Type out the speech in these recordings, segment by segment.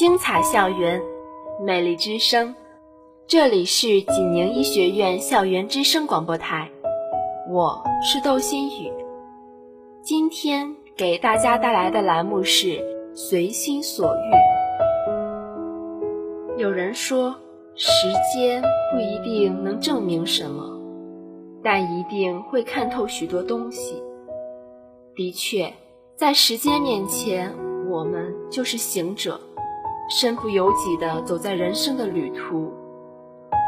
精彩校园，美丽之声。这里是济宁医学院校园之声广播台，我是窦新宇。今天给大家带来的栏目是“随心所欲”。有人说，时间不一定能证明什么，但一定会看透许多东西。的确，在时间面前，我们就是行者，身不由己地走在人生的旅途，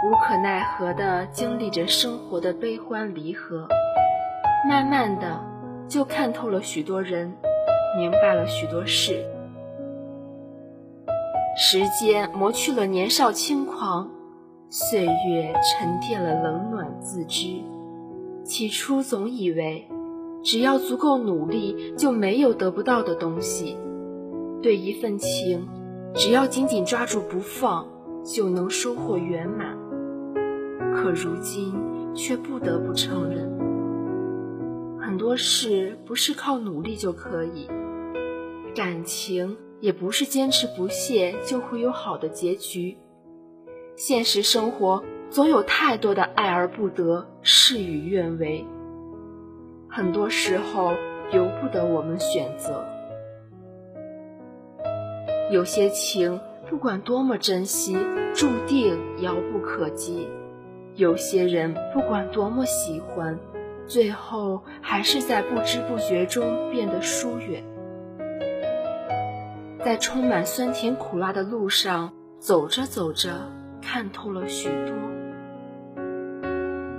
无可奈何地经历着生活的悲欢离合，慢慢的就看透了许多人，明白了许多事。时间磨去了年少轻狂，岁月沉淀了冷暖自知。起初总以为，只要足够努力，就没有得不到的东西。对一份情，只要紧紧抓住不放，就能收获圆满。可如今却不得不承认，很多事不是靠努力就可以，感情。也不是坚持不懈就会有好的结局。现实生活总有太多的爱而不得，事与愿违。很多时候由不得我们选择。有些情不管多么珍惜，注定遥不可及；有些人不管多么喜欢，最后还是在不知不觉中变得疏远。在充满酸甜苦辣的路上走着走着，看透了许多。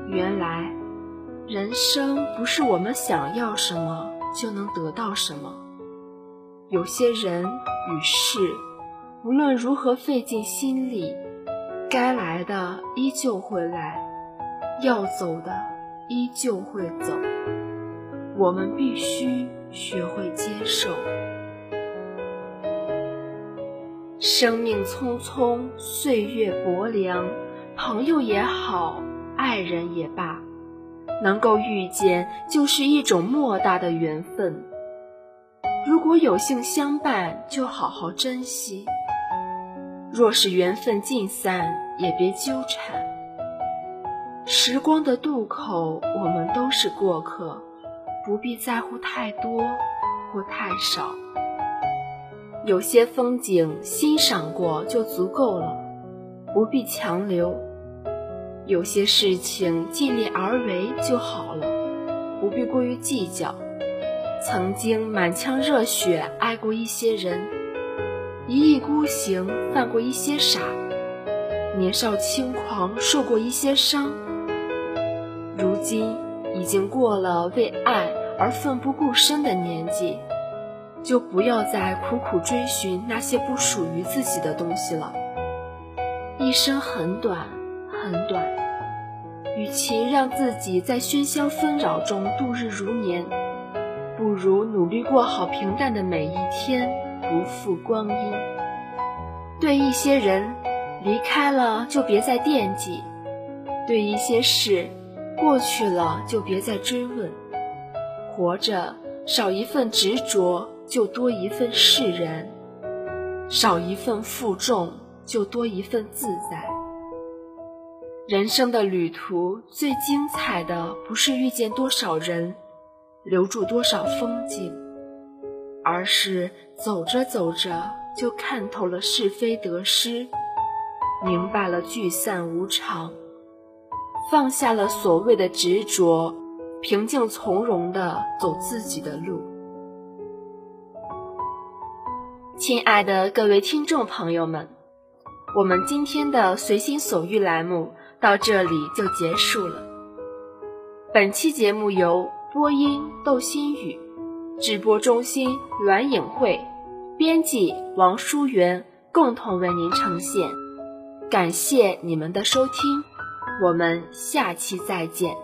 原来，人生不是我们想要什么就能得到什么。有些人与事，无论如何费尽心力，该来的依旧会来，要走的依旧会走。我们必须学会接受。生命匆匆，岁月薄凉，朋友也好，爱人也罢，能够遇见就是一种莫大的缘分。如果有幸相伴，就好好珍惜；若是缘分尽散，也别纠缠。时光的渡口，我们都是过客，不必在乎太多或太少。有些风景欣赏过就足够了，不必强留；有些事情尽力而为就好了，不必过于计较。曾经满腔热血爱过一些人，一意孤行犯过一些傻，年少轻狂受过一些伤，如今已经过了为爱而奋不顾身的年纪。就不要再苦苦追寻那些不属于自己的东西了。一生很短，很短，与其让自己在喧嚣纷扰中度日如年，不如努力过好平淡的每一天，不负光阴。对一些人，离开了就别再惦记；对一些事，过去了就别再追问。活着，少一份执着。就多一份释然，少一份负重，就多一份自在。人生的旅途最精彩的，不是遇见多少人，留住多少风景，而是走着走着就看透了是非得失，明白了聚散无常，放下了所谓的执着，平静从容地走自己的路。亲爱的各位听众朋友们，我们今天的随心所欲栏目到这里就结束了。本期节目由播音窦新宇、直播中心栾颖慧、编辑王淑媛共同为您呈现。感谢你们的收听，我们下期再见。